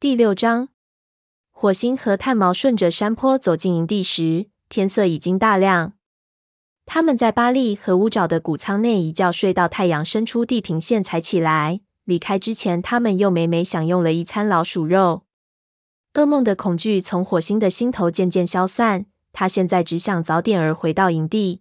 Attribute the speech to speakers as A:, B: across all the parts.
A: 第六章，火星和炭毛顺着山坡走进营地时，天色已经大亮。他们在巴利和乌爪的谷仓内一觉睡到太阳伸出地平线才起来。离开之前，他们又美美享用了一餐老鼠肉。噩梦的恐惧从火星的心头渐渐消散，他现在只想早点儿回到营地。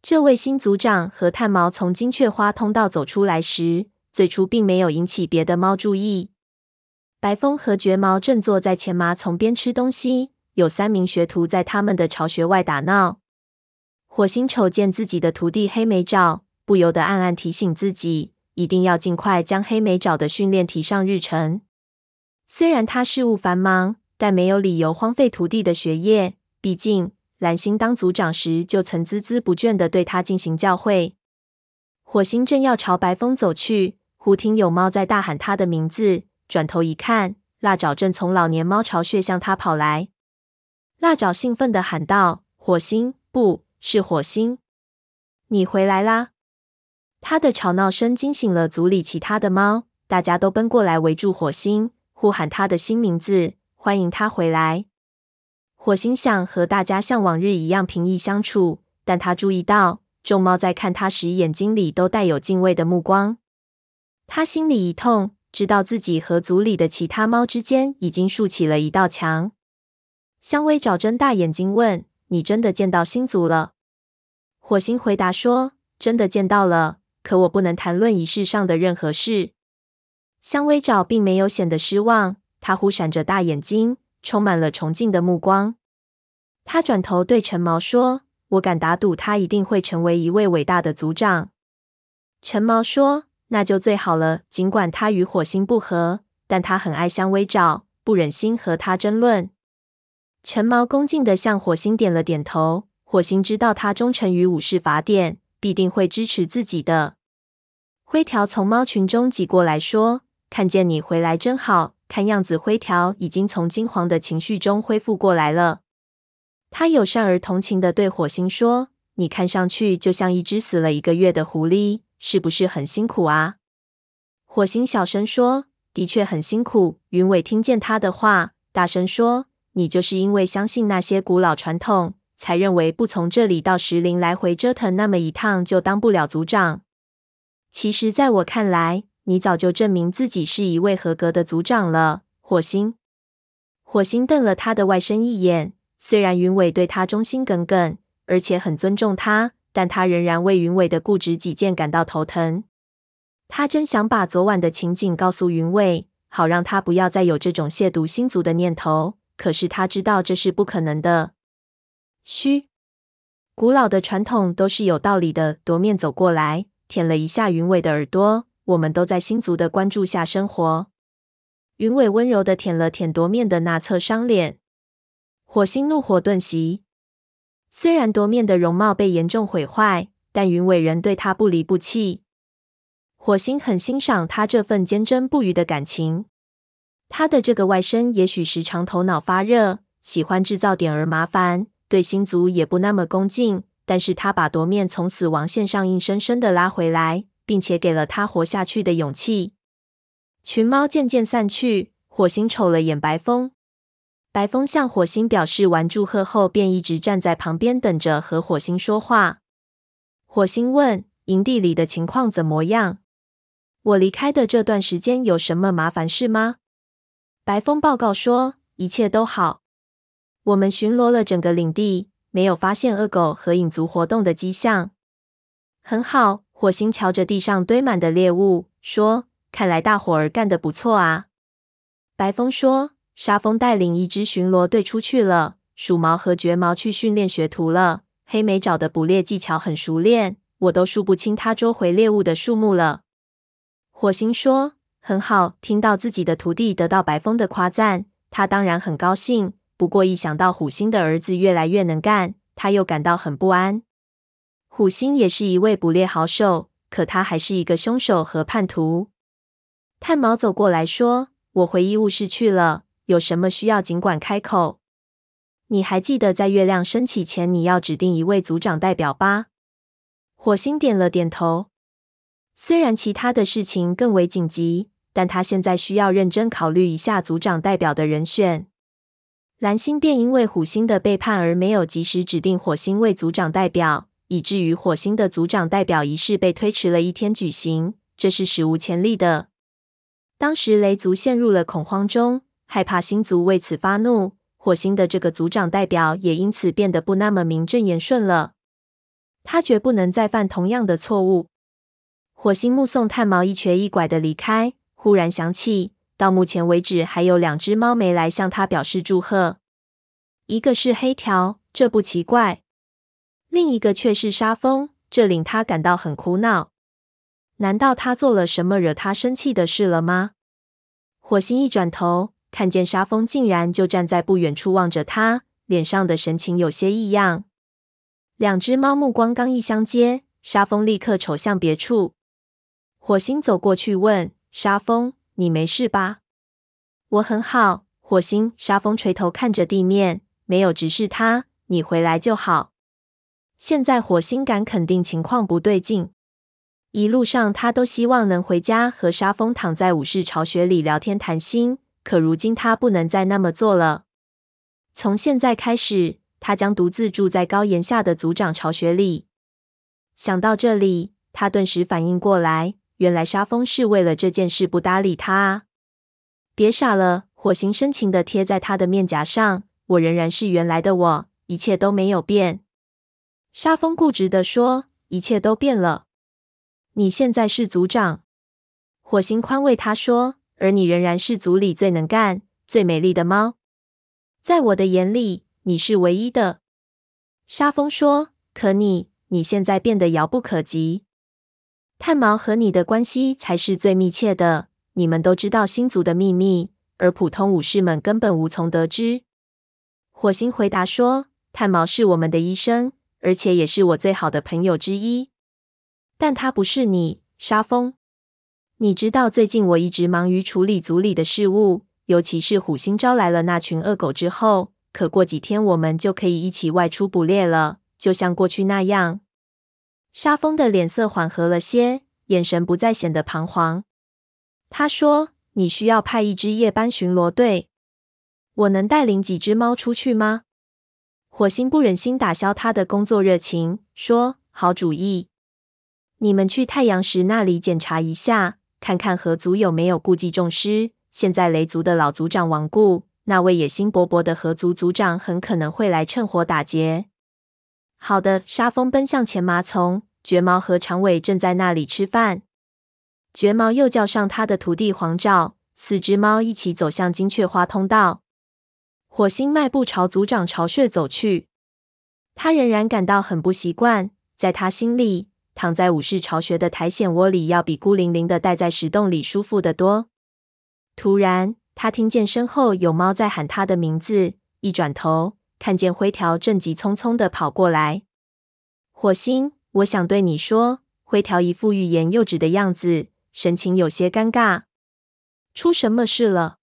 A: 这位新组长和炭毛从金雀花通道走出来时，最初并没有引起别的猫注意。白风和绝毛正坐在前麻丛边吃东西，有三名学徒在他们的巢穴外打闹。火星瞅见自己的徒弟黑莓爪，不由得暗暗提醒自己，一定要尽快将黑莓爪的训练提上日程。虽然他事务繁忙，但没有理由荒废徒弟的学业。毕竟蓝星当组长时就曾孜孜不倦地对他进行教诲。火星正要朝白风走去，忽听有猫在大喊他的名字。转头一看，辣爪正从老年猫巢穴向他跑来。辣爪兴奋地喊道：“火星，不是火星，你回来啦！”他的吵闹声惊醒了组里其他的猫，大家都奔过来围住火星，呼喊他的新名字，欢迎他回来。火星想和大家像往日一样平易相处，但他注意到众猫在看他时眼睛里都带有敬畏的目光。他心里一痛。知道自己和组里的其他猫之间已经竖起了一道墙。香薇爪睁大眼睛问：“你真的见到新族了？”火星回答说：“真的见到了，可我不能谈论仪式上的任何事。”香薇爪并没有显得失望，他忽闪着大眼睛，充满了崇敬的目光。他转头对陈毛说：“我敢打赌，他一定会成为一位伟大的族长。”陈毛说。那就最好了。尽管他与火星不和，但他很爱香薇爪，不忍心和他争论。陈毛恭敬地向火星点了点头。火星知道他忠诚于武士法典，必定会支持自己的。灰条从猫群中挤过来说：“看见你回来真好。”看样子灰条已经从惊惶的情绪中恢复过来了。他友善而同情地对火星说：“你看上去就像一只死了一个月的狐狸。”是不是很辛苦啊？火星小声说：“的确很辛苦。”云伟听见他的话，大声说：“你就是因为相信那些古老传统，才认为不从这里到石林来回折腾那么一趟就当不了组长。其实，在我看来，你早就证明自己是一位合格的组长了。”火星，火星瞪了他的外甥一眼。虽然云伟对他忠心耿耿，而且很尊重他。但他仍然为云伟的固执己见感到头疼。他真想把昨晚的情景告诉云伟，好让他不要再有这种亵渎星族的念头。可是他知道这是不可能的。嘘，古老的传统都是有道理的。夺面走过来，舔了一下云伟的耳朵。我们都在星族的关注下生活。云伟温柔的舔了舔夺面的那侧伤脸。火星怒火顿袭。虽然夺面的容貌被严重毁坏，但云尾人对他不离不弃。火星很欣赏他这份坚贞不渝的感情。他的这个外甥也许时常头脑发热，喜欢制造点儿麻烦，对星族也不那么恭敬。但是他把夺面从死亡线上硬生生的拉回来，并且给了他活下去的勇气。群猫渐渐散去，火星瞅了眼白风。白风向火星表示完祝贺后，便一直站在旁边等着和火星说话。火星问：“营地里的情况怎么样？我离开的这段时间有什么麻烦事吗？”白风报告说：“一切都好。我们巡逻了整个领地，没有发现恶狗和影族活动的迹象。”很好。火星瞧着地上堆满的猎物，说：“看来大伙儿干得不错啊。”白风说。沙风带领一支巡逻队出去了，鼠毛和绝毛去训练学徒了。黑莓找的捕猎技巧很熟练，我都数不清他捉回猎物的数目了。火星说：“很好，听到自己的徒弟得到白风的夸赞，他当然很高兴。不过一想到虎星的儿子越来越能干，他又感到很不安。虎星也是一位捕猎好手，可他还是一个凶手和叛徒。”炭毛走过来说：“我回医务室去了。”有什么需要，尽管开口。你还记得在月亮升起前，你要指定一位组长代表吧？火星点了点头。虽然其他的事情更为紧急，但他现在需要认真考虑一下组长代表的人选。蓝星便因为虎星的背叛而没有及时指定火星为组长代表，以至于火星的组长代表仪式被推迟了一天举行，这是史无前例的。当时雷族陷入了恐慌中，害怕星族为此发怒，火星的这个组长代表也因此变得不那么名正言顺了。他绝不能再犯同样的错误。火星目送炭毛一瘸一拐的离开，忽然想起，到目前为止还有两只猫没来向他表示祝贺。一个是黑条，这不奇怪；另一个却是沙风，这令他感到很苦恼。难道他做了什么惹他生气的事了吗？火星一转头，看见沙风竟然就站在不远处望着他，脸上的神情有些异样。两只猫目光刚一相接，沙风立刻瞅向别处。火星走过去问沙风：“你没事吧？”“我很好。”火星。沙风垂头看着地面，没有直视他。“你回来就好。”现在火星敢肯定情况不对劲。一路上，他都希望能回家和沙风躺在武士巢穴里聊天谈心，可如今他不能再那么做了。从现在开始，他将独自住在高岩下的族长巢穴里。想到这里，他顿时反应过来，原来沙风是为了这件事不搭理他啊！别傻了，火星深情的贴在他的面颊上，我仍然是原来的我，一切都没有变。沙风固执的说：“一切都变了。”你现在是族长，火星宽慰他说，而你仍然是族里最能干、最美丽的猫。在我的眼里，你是唯一的。沙风说：“可你，你现在变得遥不可及。炭毛和你的关系才是最密切的，你们都知道星族的秘密，而普通武士们根本无从得知。”火星回答说：“炭毛是我们的医生，而且也是我最好的朋友之一。”但他不是你，沙风。你知道，最近我一直忙于处理组里的事务，尤其是虎星招来了那群恶狗之后。可过几天，我们就可以一起外出捕猎了，就像过去那样。沙风的脸色缓和了些，眼神不再显得彷徨。他说：“你需要派一支夜班巡逻队，我能带领几只猫出去吗？”火星不忍心打消他的工作热情，说：“好主意。”你们去太阳石那里检查一下，看看河族有没有故技重施。现在雷族的老族长亡故，那位野心勃勃的河族族长很可能会来趁火打劫。好的，沙风奔向前麻丛，绝毛和长尾正在那里吃饭。绝毛又叫上他的徒弟黄照，四只猫一起走向金雀花通道。火星迈步朝族长巢穴走去，他仍然感到很不习惯，在他心里。躺在武士巢穴的苔藓窝里，要比孤零零的待在石洞里舒服得多。突然，他听见身后有猫在喊他的名字，一转头，看见灰条正急匆匆的跑过来。火星，我想对你说。灰条一副欲言又止的样子，神情有些尴尬。出什么事了？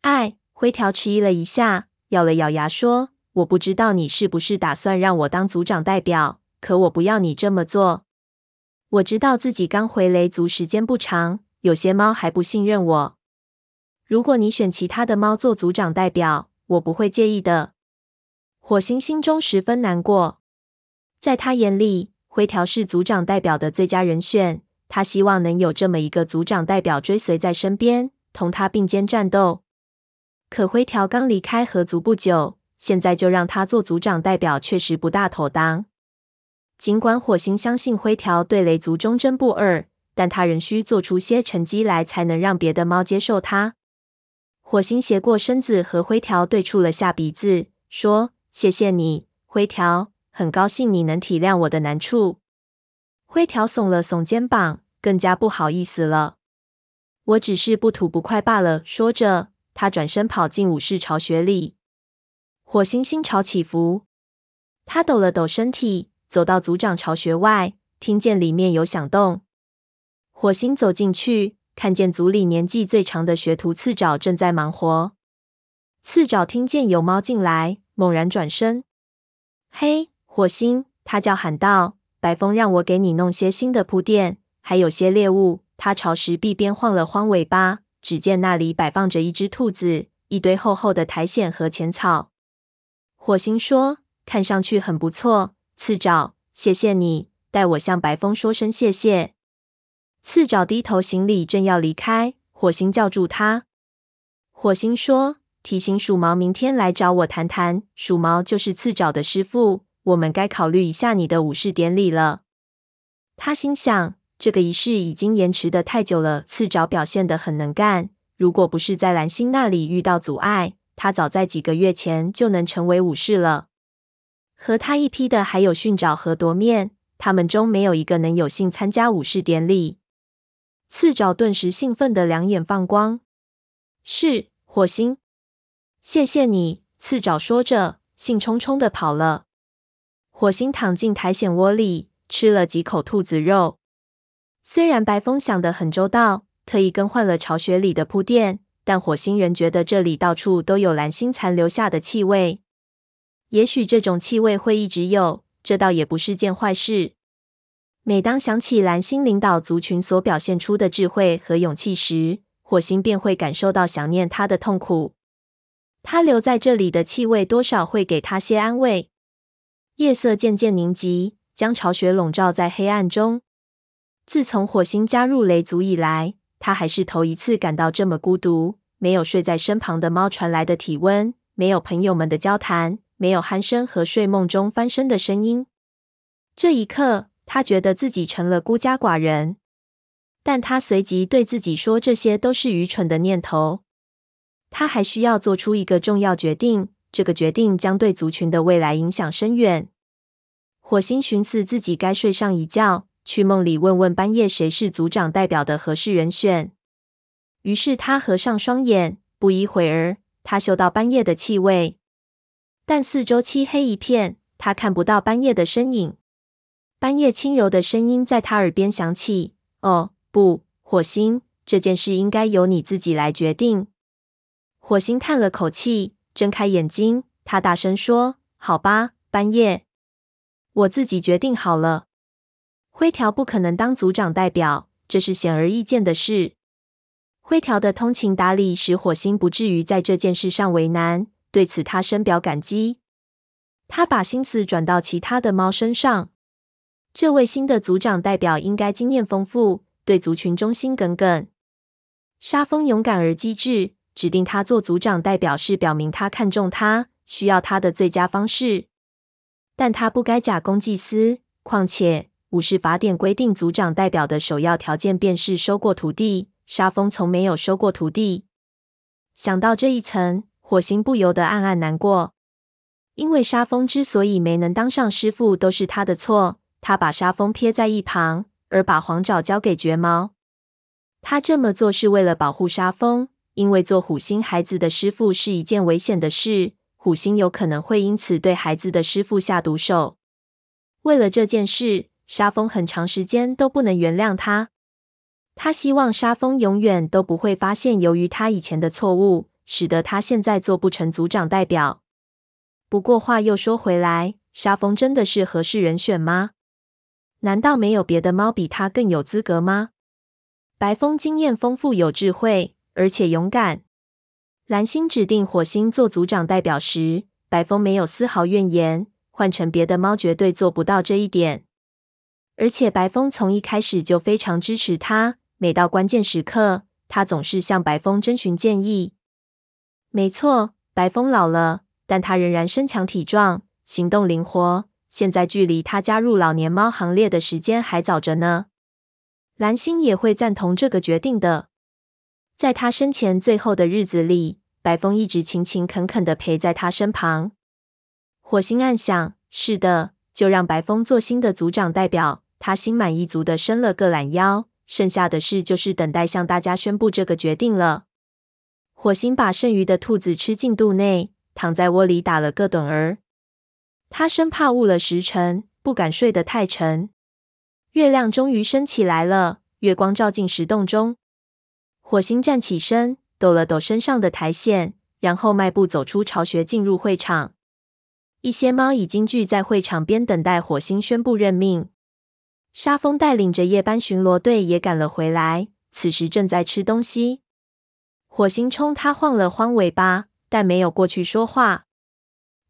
A: 哎，灰条迟疑了一下，咬了咬牙说：“我不知道你是不是打算让我当组长代表。”可我不要你这么做。我知道自己刚回雷族时间不长，有些猫还不信任我。如果你选其他的猫做族长代表，我不会介意的。火星心中十分难过，在他眼里，灰条是族长代表的最佳人选。他希望能有这么一个族长代表追随在身边，同他并肩战斗。可灰条刚离开合族不久，现在就让他做族长代表，确实不大妥当。尽管火星相信灰条对雷族忠贞不二，但他仍需做出些成绩来，才能让别的猫接受他。火星斜过身子和灰条对触了下鼻子，说：“谢谢你，灰条，很高兴你能体谅我的难处。”灰条耸了耸肩膀，更加不好意思了。我只是不吐不快罢了。说着，他转身跑进武士巢穴里。火星心潮起伏，他抖了抖身体。走到族长巢穴外，听见里面有响动。火星走进去，看见族里年纪最长的学徒刺爪正在忙活。刺爪听见有猫进来，猛然转身。“嘿，火星！”他叫喊道，“白风让我给你弄些新的铺垫，还有些猎物，他朝石壁边晃了晃尾巴，只见那里摆放着一只兔子、一堆厚厚的苔藓和浅草。火星说：“看上去很不错，刺诏，谢谢你，代我向白风说声谢谢。”刺诏低头行礼，正要离开，火星叫住他。火星说：“提醒鼠毛明天来找我谈谈。鼠毛就是刺诏的师傅，我们该考虑一下你的武士典礼了。”他心想。这个仪式已经延迟的太久了。刺诏表现得很能干，如果不是在蓝星那里遇到阻碍，他早在几个月前就能成为武士了。和他一批的还有训爪和夺面，他们中没有一个能有幸参加武士典礼。刺爪顿时兴奋得两眼放光。是，火星，谢谢你。刺爪说着，兴冲冲地跑了。火星躺进苔藓窝里，吃了几口兔子肉。虽然白风想得很周到，特意更换了巢穴里的铺垫，但火星人觉得这里到处都有蓝星残留下的气味。也许这种气味会一直有，这倒也不是件坏事。每当想起蓝星领导族群所表现出的智慧和勇气时，火星便会感受到想念他的痛苦。他留在这里的气味多少会给他些安慰。夜色渐渐凝集，将巢穴笼罩在黑暗中。自从火星加入雷族以来，他还是头一次感到这么孤独。没有睡在身旁的猫传来的体温，没有朋友们的交谈，没有鼾声和睡梦中翻身的声音。这一刻，他觉得自己成了孤家寡人。但他随即对自己说，这些都是愚蠢的念头。他还需要做出一个重要决定，这个决定将对族群的未来影响深远。火星寻思自己该睡上一觉。去梦里问问半夜谁是族长代表的合适人选。于是他合上双眼，不一会儿，他嗅到半夜的气味，但四周漆黑一片，他看不到班叶的身影。班叶轻柔的声音在他耳边响起：“哦，不，火星，这件事应该由你自己来决定。”火星叹了口气，睁开眼睛，他大声说：“好吧，班叶，我自己决定好了。”灰条不可能当族长代表，这是显而易见的事。灰条的通情达理使火星不至于在这件事上为难，对此他深表感激。他把心思转到其他的猫身上。这位新的族长代表应该经验丰富，对族群忠心耿耿。沙风勇敢而机智，指定他做族长代表是表明他看重他，需要他的最佳方式。但他不该假公济私，况且。武士法典规定，族长代表的首要条件便是收过徒弟。沙风从没有收过徒弟。想到这一层，火星不由得暗暗难过。因为沙风之所以没能当上师傅，都是他的错。他把沙风撇在一旁，而把黄爪交给绝毛。他这么做是为了保护沙风，因为做虎星孩子的师傅是一件危险的事。虎星有可能会因此对孩子的师傅下毒手。为了这件事。沙风很长时间都不能原谅他。他希望沙风永远都不会发现，由于他以前的错误，使得他现在做不成族长代表。不过话又说回来，沙风真的是合适人选吗？难道没有别的猫比他更有资格吗？白风经验丰富、有智慧，而且勇敢。蓝星指定火星做族长代表时，白风没有丝毫怨言。换成别的猫，绝对做不到这一点。而且白风从一开始就非常支持他，每到关键时刻，他总是向白风征询建议。没错，白风老了，但他仍然身强体壮，行动灵活。现在距离他加入老年猫行列的时间还早着呢。蓝星也会赞同这个决定的。在他生前最后的日子里，白风一直勤勤恳恳地陪在他身旁。火星暗想：是的，就让白风做新的族长代表。他心满意足的伸了个懒腰，剩下的事就是等待向大家宣布这个决定了。火星把剩余的兔子吃进肚内，躺在窝里打了个盹儿。他生怕误了时辰，不敢睡得太沉。月亮终于升起来了，月光照进石洞中。火星站起身，抖了抖身上的苔藓，然后迈步走出巢穴，进入会场。一些猫已经聚在会场边，等待火星宣布任命。沙风带领着夜班巡逻队也赶了回来，此时正在吃东西。火星冲他晃了晃尾巴，但没有过去说话。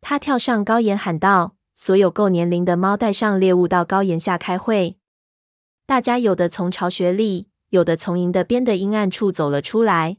A: 他跳上高岩喊道：“所有够年龄的猫带上猎物到高岩下开会。”大家有的从巢穴里，有的从营的边的阴暗处走了出来。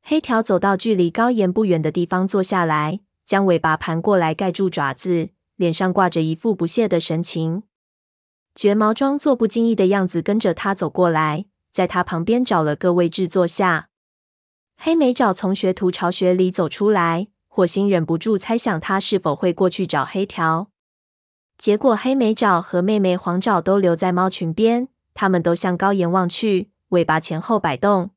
A: 黑条走到距离高岩不远的地方坐下来，将尾巴盘过来盖住爪子，脸上挂着一副不屑的神情。绝毛装作不经意的样子，跟着他走过来，在他旁边找了个位置坐下。黑莓爪从学徒巢穴里走出来，火星忍不住猜想他是否会过去找黑条。结果黑莓爪和妹妹黄爪都留在猫群边，他们都向高岩望去，尾巴前后摆动。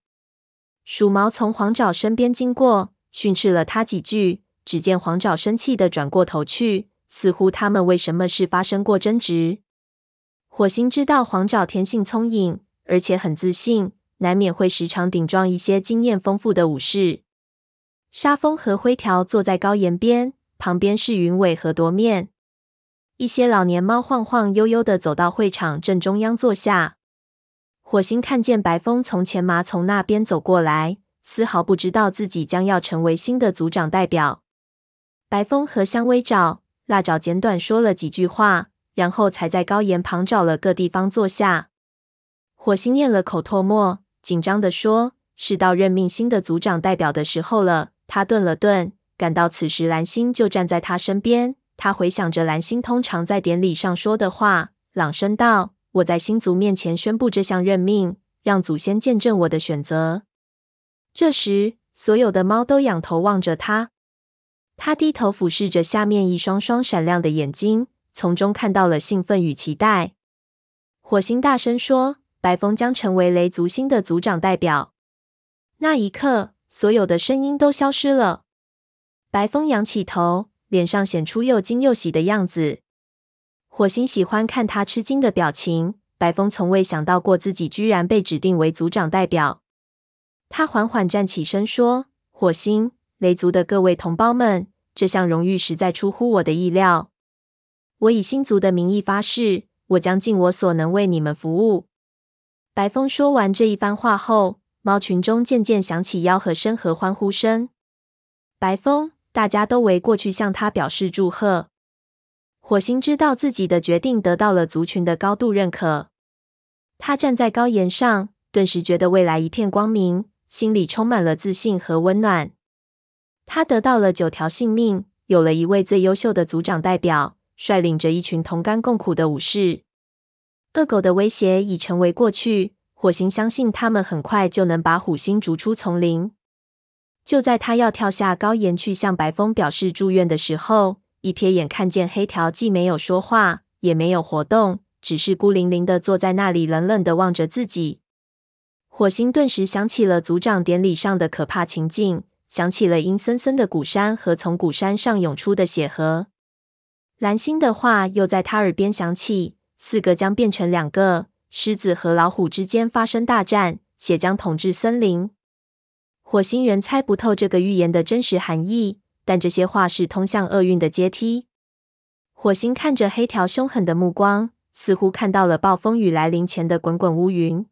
A: 鼠毛从黄爪身边经过，训斥了他几句。只见黄爪生气地转过头去，似乎他们为什么事发生过争执。火星知道黄爪天性聪颖，而且很自信，难免会时常顶撞一些经验丰富的武士。沙风和灰条坐在高岩边，旁边是云尾和夺面。一些老年猫晃晃悠悠地走到会场正中央坐下。火星看见白风从前麻丛那边走过来，丝毫不知道自己将要成为新的组长代表。白风和香薇爪、辣爪简短说了几句话，然后才在高岩旁找了个地方坐下。火星咽了口唾沫，紧张地说：“是到任命新的组长代表的时候了。”他顿了顿，感到此时蓝星就站在他身边。他回想着蓝星通常在典礼上说的话，朗声道。我在星族面前宣布这项任命，让祖先见证我的选择。这时，所有的猫都仰头望着他。他低头俯视着下面一双双闪亮的眼睛，从中看到了兴奋与期待。火星大声说：“白风将成为雷族新的族长代表。”那一刻，所有的声音都消失了。白风仰起头，脸上显出又惊又喜的样子。火星喜欢看他吃惊的表情。白风从未想到过自己居然被指定为族长代表。他缓缓站起身说：“火星，雷族的各位同胞们，这项荣誉实在出乎我的意料。我以星族的名义发誓，我将尽我所能为你们服务。”白风说完这一番话后，猫群中渐渐响起吆喝声和欢呼声。白风，大家都围过去向他表示祝贺。火星知道自己的决定得到了族群的高度认可。他站在高岩上，顿时觉得未来一片光明，心里充满了自信和温暖。他得到了九条性命，有了一位最优秀的族长代表，率领着一群同甘共苦的武士。恶狗的威胁已成为过去，火星相信他们很快就能把虎星逐出丛林。就在他要跳下高岩去向白风表示祝愿的时候，一瞥眼看见黑条既没有说话，也没有活动，只是孤零零的坐在那里，冷冷的望着自己。火星顿时想起了族长典礼上的可怕情境，想起了阴森森的古山和从古山上涌出的血河。蓝星的话又在他耳边响起：四个将变成两个，狮子和老虎之间发生大战，且将统治森林。火星人猜不透这个预言的真实含义。但这些话是通向厄运的阶梯。火星看着黑条凶狠的目光，似乎看到了暴风雨来临前的滚滚乌云。